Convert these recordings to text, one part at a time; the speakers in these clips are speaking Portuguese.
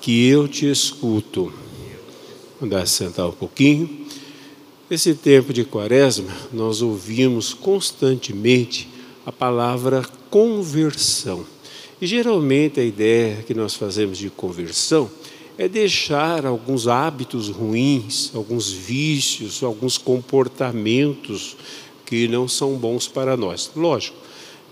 que eu te escuto. Vamos sentar um pouquinho. Esse tempo de quaresma, nós ouvimos constantemente a palavra conversão. E geralmente a ideia que nós fazemos de conversão é deixar alguns hábitos ruins, alguns vícios, alguns comportamentos que não são bons para nós. Lógico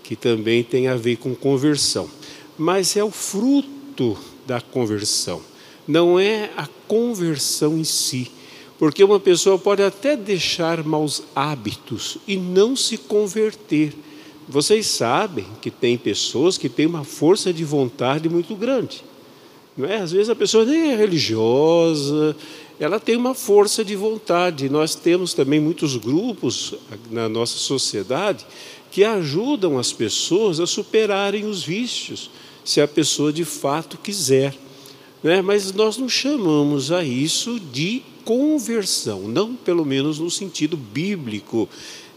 que também tem a ver com conversão, mas é o fruto da conversão. Não é a conversão em si. Porque uma pessoa pode até deixar maus hábitos e não se converter. Vocês sabem que tem pessoas que têm uma força de vontade muito grande. Não é? Às vezes a pessoa nem é religiosa, ela tem uma força de vontade. Nós temos também muitos grupos na nossa sociedade que ajudam as pessoas a superarem os vícios se a pessoa de fato quiser. Né? Mas nós não chamamos a isso de conversão, não pelo menos no sentido bíblico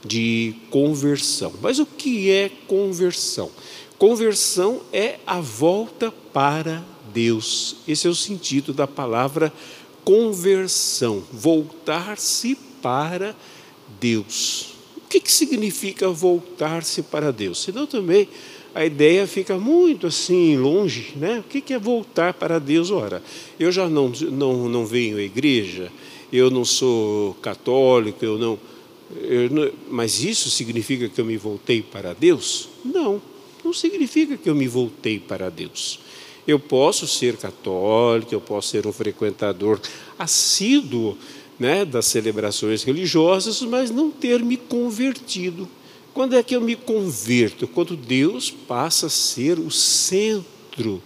de conversão. Mas o que é conversão? Conversão é a volta para Deus. Esse é o sentido da palavra conversão, voltar-se para Deus. O que, que significa voltar-se para Deus? Senão também a ideia fica muito assim longe, né? O que é voltar para Deus? Ora, eu já não, não, não venho à igreja, eu não sou católico, eu não, eu não, mas isso significa que eu me voltei para Deus? Não, não significa que eu me voltei para Deus. Eu posso ser católico, eu posso ser um frequentador assíduo né, das celebrações religiosas, mas não ter me convertido quando é que eu me converto? Quando Deus passa a ser o centro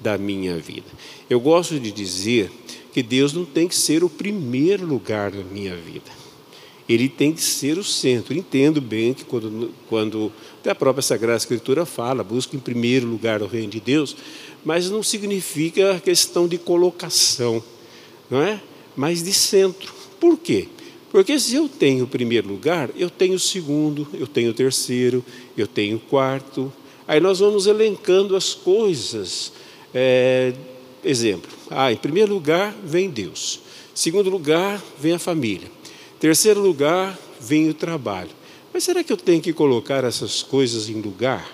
da minha vida. Eu gosto de dizer que Deus não tem que ser o primeiro lugar da minha vida. Ele tem que ser o centro. Entendo bem que quando, quando até a própria Sagrada Escritura fala, busca em primeiro lugar o reino de Deus, mas não significa questão de colocação, não é? Mas de centro. Por quê? Porque se eu tenho o primeiro lugar, eu tenho o segundo, eu tenho o terceiro, eu tenho o quarto. Aí nós vamos elencando as coisas. É, exemplo, ah, em primeiro lugar vem Deus. Segundo lugar vem a família. Terceiro lugar vem o trabalho. Mas será que eu tenho que colocar essas coisas em lugar?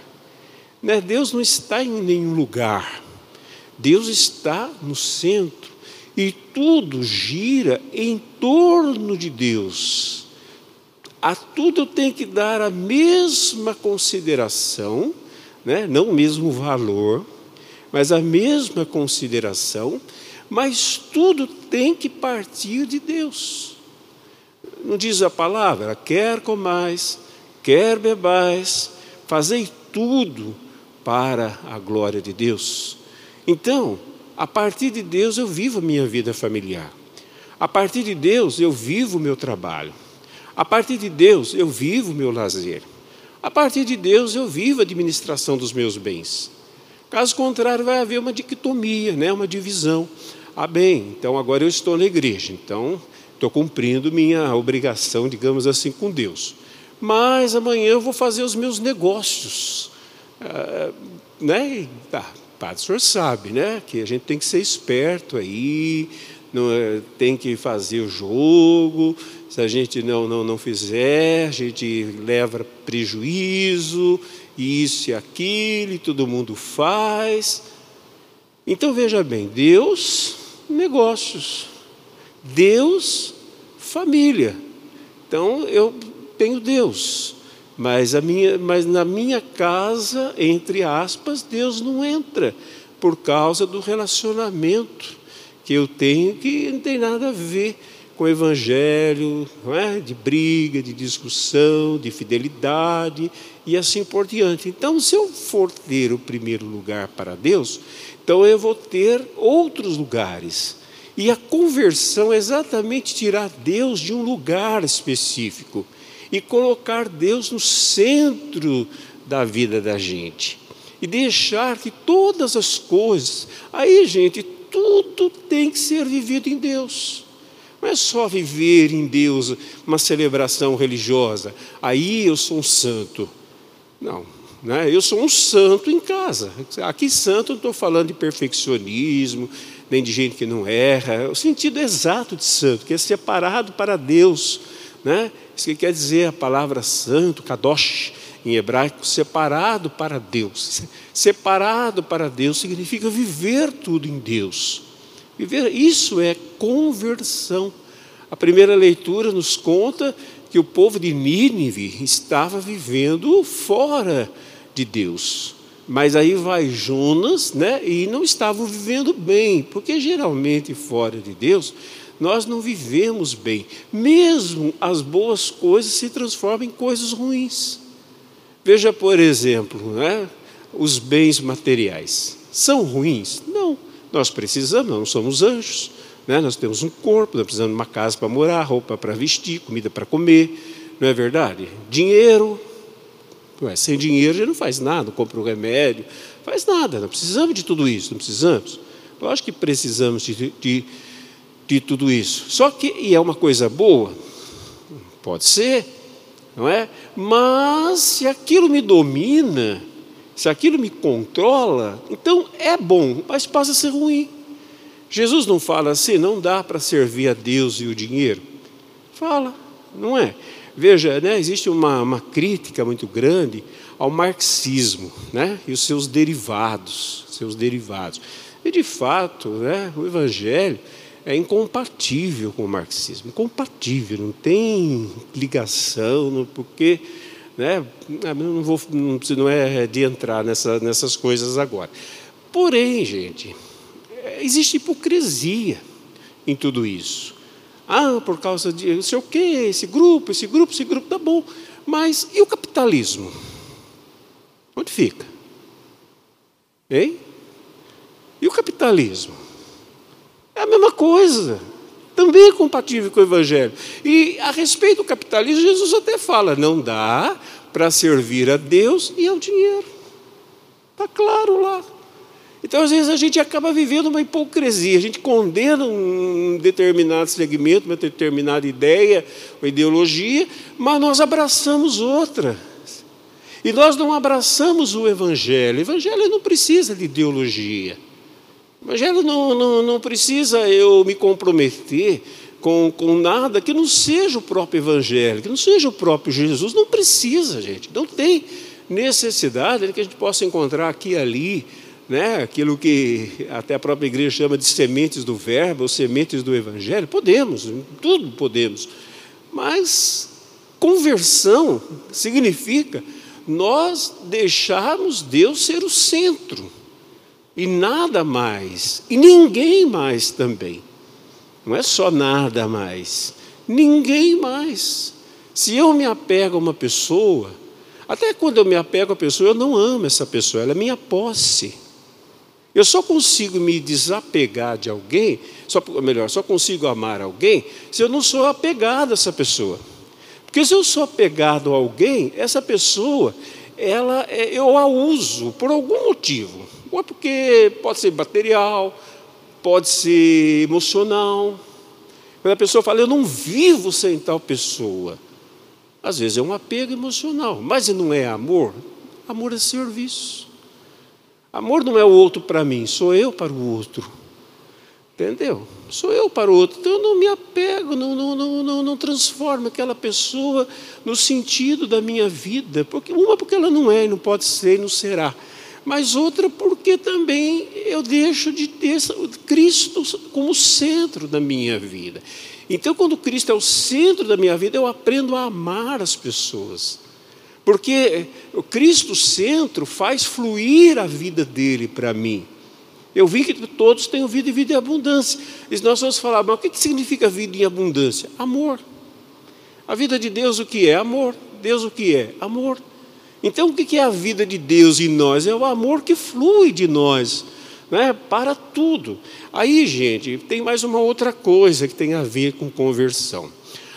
Né? Deus não está em nenhum lugar. Deus está no centro e tudo gira em torno de Deus. A tudo tenho que dar a mesma consideração, né? não o mesmo valor, mas a mesma consideração, mas tudo tem que partir de Deus. Não diz a palavra, quer comais, quer bebais, fazei tudo para a glória de Deus. Então, a partir de Deus eu vivo a minha vida familiar. A partir de Deus eu vivo o meu trabalho. A partir de Deus eu vivo o meu lazer. A partir de Deus eu vivo a administração dos meus bens. Caso contrário, vai haver uma dicotomia, né? uma divisão. Ah, bem, então agora eu estou na igreja, então estou cumprindo minha obrigação, digamos assim, com Deus. Mas amanhã eu vou fazer os meus negócios. Ah, né? Tá, Padre, o senhor sabe, né? Que a gente tem que ser esperto aí, não, é, tem que fazer o jogo. Se a gente não, não, não fizer, a gente leva prejuízo, isso e aquilo, e todo mundo faz. Então veja bem, Deus negócios. Deus, família. Então eu tenho Deus, mas, a minha, mas na minha casa, entre aspas, Deus não entra por causa do relacionamento que eu tenho que não tem nada a ver com o evangelho, é? de briga, de discussão, de fidelidade e assim por diante. Então, se eu for ter o primeiro lugar para Deus, então eu vou ter outros lugares. E a conversão é exatamente tirar Deus de um lugar específico e colocar Deus no centro da vida da gente. E deixar que todas as coisas, aí, gente, tudo tem que ser vivido em Deus. Não é só viver em Deus uma celebração religiosa. Aí eu sou um santo. Não, né? eu sou um santo em casa. Aqui, santo, não estou falando de perfeccionismo, nem de gente que não erra. É o sentido exato de santo, que é separado para Deus. Né? Isso que quer dizer a palavra santo, kadosh, em hebraico, separado para Deus. Separado para Deus significa viver tudo em Deus. Viver, isso é conversão. A primeira leitura nos conta que o povo de Nínive estava vivendo fora de Deus. Mas aí vai Jonas, né? E não estavam vivendo bem, porque geralmente fora de Deus nós não vivemos bem. Mesmo as boas coisas se transformam em coisas ruins. Veja, por exemplo, né, os bens materiais. São ruins? Não. Nós precisamos, não somos anjos. Né? Nós temos um corpo, nós precisamos de uma casa para morar, roupa para vestir, comida para comer. Não é verdade? Dinheiro. Ué, sem dinheiro a gente não faz nada, não compra um remédio, faz nada. Não precisamos de tudo isso, não precisamos. Lógico que precisamos de, de, de tudo isso. Só que, e é uma coisa boa? Pode ser, não é? Mas se aquilo me domina, se aquilo me controla, então é bom, mas passa a ser ruim. Jesus não fala assim, não dá para servir a Deus e o dinheiro. Fala, não é? Veja, né, existe uma, uma crítica muito grande ao marxismo né, e os seus derivados, seus derivados. E de fato, né, o Evangelho é incompatível com o marxismo, incompatível, não tem ligação, porque né, não, vou, não, não é de entrar nessa, nessas coisas agora. Porém, gente, existe hipocrisia em tudo isso. Ah, por causa de não sei o quê, esse grupo, esse grupo, esse grupo, tá bom. Mas e o capitalismo? Onde fica? Hein? E o capitalismo? A mesma coisa. Também é compatível com o Evangelho. E a respeito do capitalismo, Jesus até fala: não dá para servir a Deus e ao dinheiro. Está claro lá. Então, às vezes, a gente acaba vivendo uma hipocrisia, a gente condena um determinado segmento, uma determinada ideia, uma ideologia, mas nós abraçamos outra. E nós não abraçamos o Evangelho. O Evangelho não precisa de ideologia. Evangelho não, não, não precisa eu me comprometer com, com nada que não seja o próprio Evangelho, que não seja o próprio Jesus. Não precisa, gente. Não tem necessidade de que a gente possa encontrar aqui e ali né, aquilo que até a própria igreja chama de sementes do verbo, ou sementes do evangelho, podemos, tudo podemos. Mas conversão significa nós deixarmos Deus ser o centro e nada mais, e ninguém mais também. Não é só nada mais, ninguém mais. Se eu me apego a uma pessoa, até quando eu me apego a pessoa, eu não amo essa pessoa, ela é minha posse. Eu só consigo me desapegar de alguém, só, melhor, só consigo amar alguém se eu não sou apegado a essa pessoa. Porque se eu sou apegado a alguém, essa pessoa, ela, é, eu a uso por algum motivo. Ou é porque pode ser material, pode ser emocional. Quando a pessoa fala, eu não vivo sem tal pessoa. Às vezes é um apego emocional, mas não é amor. Amor é serviço. Amor não é o outro para mim, sou eu para o outro. Entendeu? Sou eu para o outro. Então eu não me apego, não, não, não, não, não transformo aquela pessoa no sentido da minha vida. Porque, uma, porque ela não é, não pode ser não será. mas outra porque também eu deixo de ter Cristo como centro da minha vida. Então, quando Cristo é o centro da minha vida, eu aprendo a amar as pessoas. Porque o Cristo centro faz fluir a vida dele para mim. Eu vi que todos têm vida e vida em abundância. E nós vamos falar, mas o que significa vida em abundância? Amor. A vida de Deus o que é? Amor. Deus o que é? Amor. Então, o que é a vida de Deus em nós? É o amor que flui de nós né, para tudo. Aí, gente, tem mais uma outra coisa que tem a ver com conversão.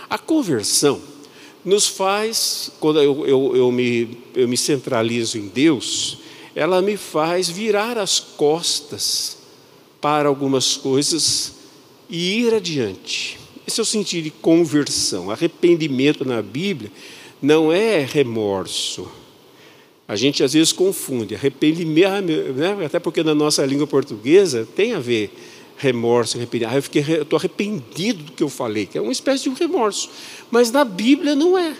A conversão nos faz, quando eu, eu, eu, me, eu me centralizo em Deus, ela me faz virar as costas para algumas coisas e ir adiante. Esse é o sentido de conversão. Arrependimento na Bíblia não é remorso, a gente às vezes confunde arrependimento, ah, né? até porque na nossa língua portuguesa tem a ver remorso, arrependimento. Ah, eu estou arrependido do que eu falei, que é uma espécie de um remorso. Mas na Bíblia não é.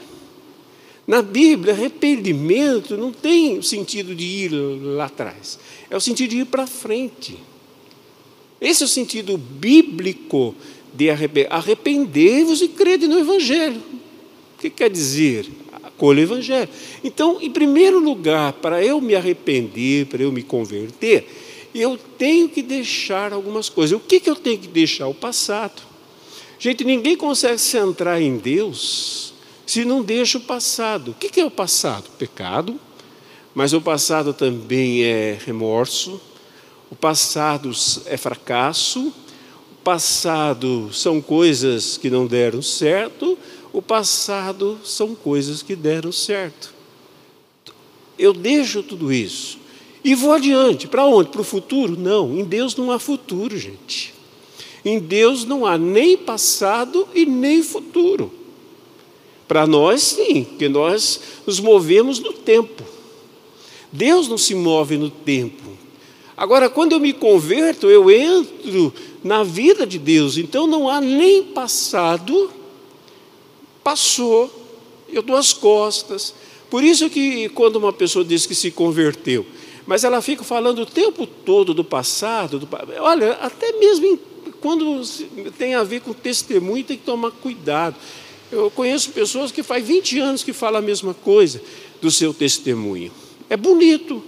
Na Bíblia, arrependimento não tem o sentido de ir lá atrás, é o sentido de ir para frente. Esse é o sentido bíblico de arrepender. Arrependei-vos e crede no Evangelho. O que quer dizer? acolha o Evangelho. Então, em primeiro lugar, para eu me arrepender, para eu me converter, eu tenho que deixar algumas coisas. O que, que eu tenho que deixar? O passado. Gente, ninguém consegue se centrar em Deus se não deixa o passado. O que, é o passado? Pecado, mas o passado também é remorso, o passado é fracasso, o passado são coisas que não deram certo, o passado são coisas que deram certo. Eu deixo tudo isso e vou adiante. Para onde? Para o futuro? Não, em Deus não há futuro, gente. Em Deus não há nem passado e nem futuro. Para nós, sim, porque nós nos movemos no tempo. Deus não se move no tempo. Agora, quando eu me converto, eu entro na vida de Deus, então não há nem passado passou, eu dou as costas. Por isso que quando uma pessoa diz que se converteu, mas ela fica falando o tempo todo do passado, do, olha, até mesmo quando tem a ver com testemunho, tem que tomar cuidado. Eu conheço pessoas que faz 20 anos que falam a mesma coisa do seu testemunho. É bonito,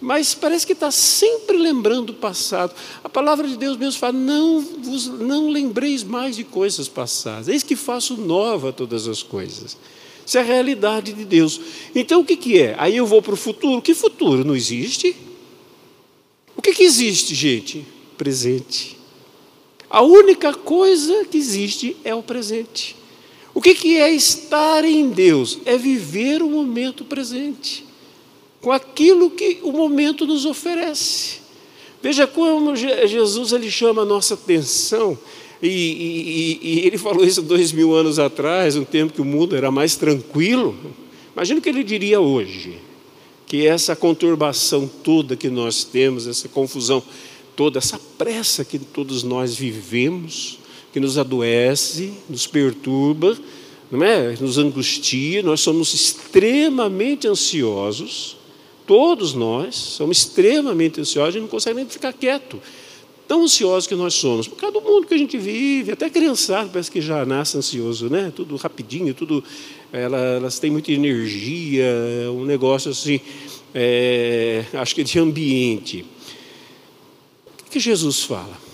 mas parece que está sempre lembrando o passado. A palavra de Deus mesmo fala: não, vos, não lembreis mais de coisas passadas, eis que faço nova todas as coisas. Isso é a realidade de Deus. Então o que, que é? Aí eu vou para o futuro. Que futuro? Não existe? O que, que existe, gente? Presente. A única coisa que existe é o presente. O que, que é estar em Deus? É viver o momento presente com aquilo que o momento nos oferece. Veja como Jesus ele chama a nossa atenção, e, e, e, ele falou isso dois mil anos atrás, um tempo que o mundo era mais tranquilo. Imagina o que ele diria hoje, que essa conturbação toda que nós temos, essa confusão toda, essa pressa que todos nós vivemos, que nos adoece, nos perturba, não é? nos angustia, nós somos extremamente ansiosos, Todos nós somos extremamente ansiosos e não conseguem nem ficar quieto. Tão ansiosos que nós somos, por causa do mundo que a gente vive, até criançada parece que já nasce ansioso, né? Tudo rapidinho, tudo. Elas têm muita energia, um negócio assim, é, acho que de ambiente. O que Jesus fala?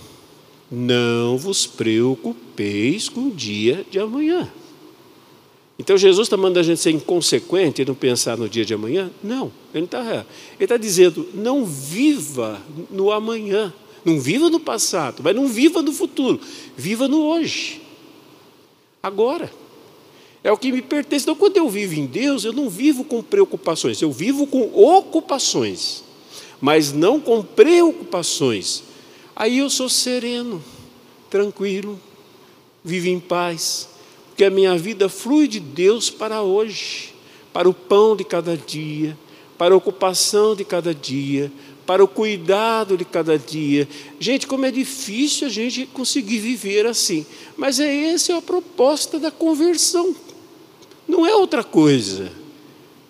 Não vos preocupeis com o dia de amanhã. Então Jesus está mandando a gente ser inconsequente e não pensar no dia de amanhã? Não, ele está Ele está dizendo, não viva no amanhã, não viva no passado, mas não viva no futuro, viva no hoje, agora. É o que me pertence. Então, quando eu vivo em Deus, eu não vivo com preocupações, eu vivo com ocupações, mas não com preocupações. Aí eu sou sereno, tranquilo, vivo em paz que a minha vida flui de Deus para hoje, para o pão de cada dia, para a ocupação de cada dia, para o cuidado de cada dia. Gente, como é difícil a gente conseguir viver assim. Mas é essa é a proposta da conversão. Não é outra coisa.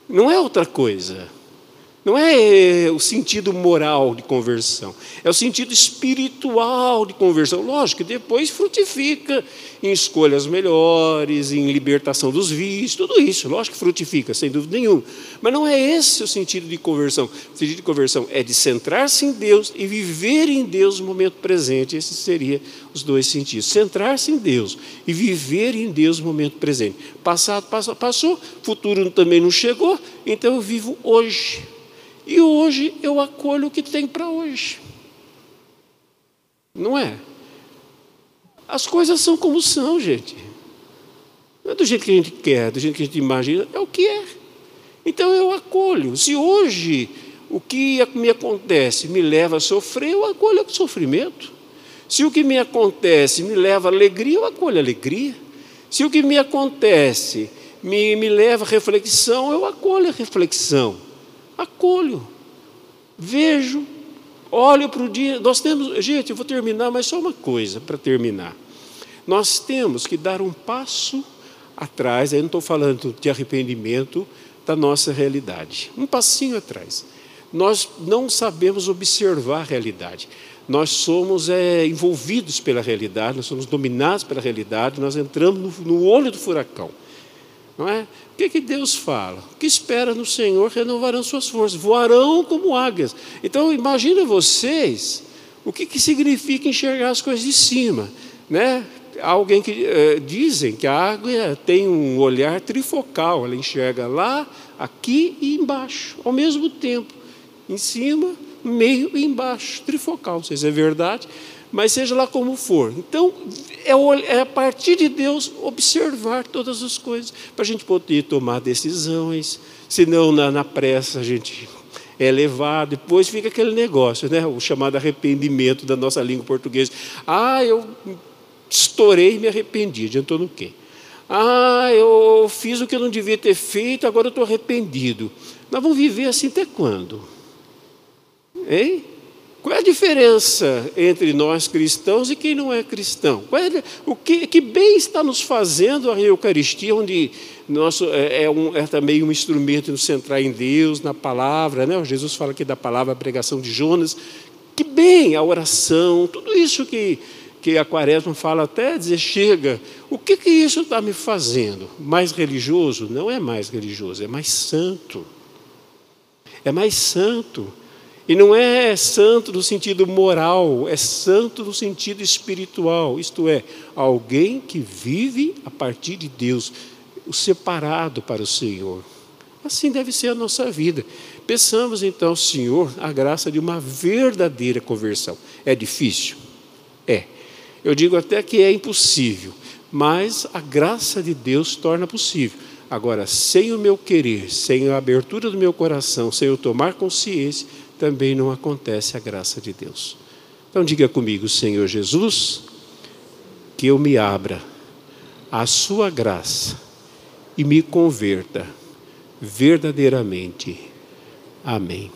Não é outra coisa. Não é o sentido moral de conversão, é o sentido espiritual de conversão. Lógico que depois frutifica em escolhas melhores, em libertação dos vícios, tudo isso, lógico que frutifica, sem dúvida nenhuma. Mas não é esse o sentido de conversão. O sentido de conversão é de centrar-se em Deus e viver em Deus no momento presente. Esses seriam os dois sentidos. Centrar-se em Deus e viver em Deus no momento presente. Passado passou, passou, futuro também não chegou, então eu vivo hoje. E hoje eu acolho o que tem para hoje. Não é? As coisas são como são, gente. Não é do jeito que a gente quer, do jeito que a gente imagina, é o que é. Então eu acolho. Se hoje o que me acontece me leva a sofrer, eu acolho o sofrimento. Se o que me acontece me leva a alegria, eu acolho a alegria. Se o que me acontece me, me leva a reflexão, eu acolho a reflexão acolho, vejo, olho para o dia. Nós temos, gente, eu vou terminar, mas só uma coisa para terminar. Nós temos que dar um passo atrás, aí não estou falando de arrependimento da nossa realidade, um passinho atrás. Nós não sabemos observar a realidade. Nós somos é, envolvidos pela realidade, nós somos dominados pela realidade, nós entramos no, no olho do furacão. Não é? O que, que Deus fala? O que espera no Senhor renovarão suas forças, voarão como águias. Então, imagina vocês o que, que significa enxergar as coisas de cima. Né? Alguém que eh, dizem que a águia tem um olhar trifocal, ela enxerga lá, aqui e embaixo, ao mesmo tempo. Em cima, meio embaixo, trifocal. Não sei se é verdade, mas seja lá como for. Então, é, é a partir de Deus observar todas as coisas, para a gente poder tomar decisões, senão na, na pressa a gente é levado, depois fica aquele negócio, né? o chamado arrependimento da nossa língua portuguesa. Ah, eu estourei e me arrependi, adiantou no quê? Ah, eu fiz o que eu não devia ter feito, agora eu estou arrependido. Nós vamos viver assim até quando? Hein? Qual é a diferença entre nós cristãos e quem não é cristão? É, o que, que, bem está nos fazendo a Eucaristia, onde nosso, é, é, um, é, também um instrumento de nos centrar em Deus, na palavra, né? Jesus fala aqui da palavra, a pregação de Jonas. Que bem a oração, tudo isso que, que a Quaresma fala até dizer, chega, o que, que isso está me fazendo? Mais religioso? Não é mais religioso, é mais santo. É mais santo. E não é santo no sentido moral, é santo no sentido espiritual, isto é, alguém que vive a partir de Deus, o separado para o Senhor. Assim deve ser a nossa vida. Peçamos então, Senhor, a graça de uma verdadeira conversão. É difícil? É. Eu digo até que é impossível, mas a graça de Deus torna possível. Agora, sem o meu querer, sem a abertura do meu coração, sem eu tomar consciência, também não acontece a graça de Deus. Então diga comigo, Senhor Jesus, que eu me abra à sua graça e me converta verdadeiramente. Amém.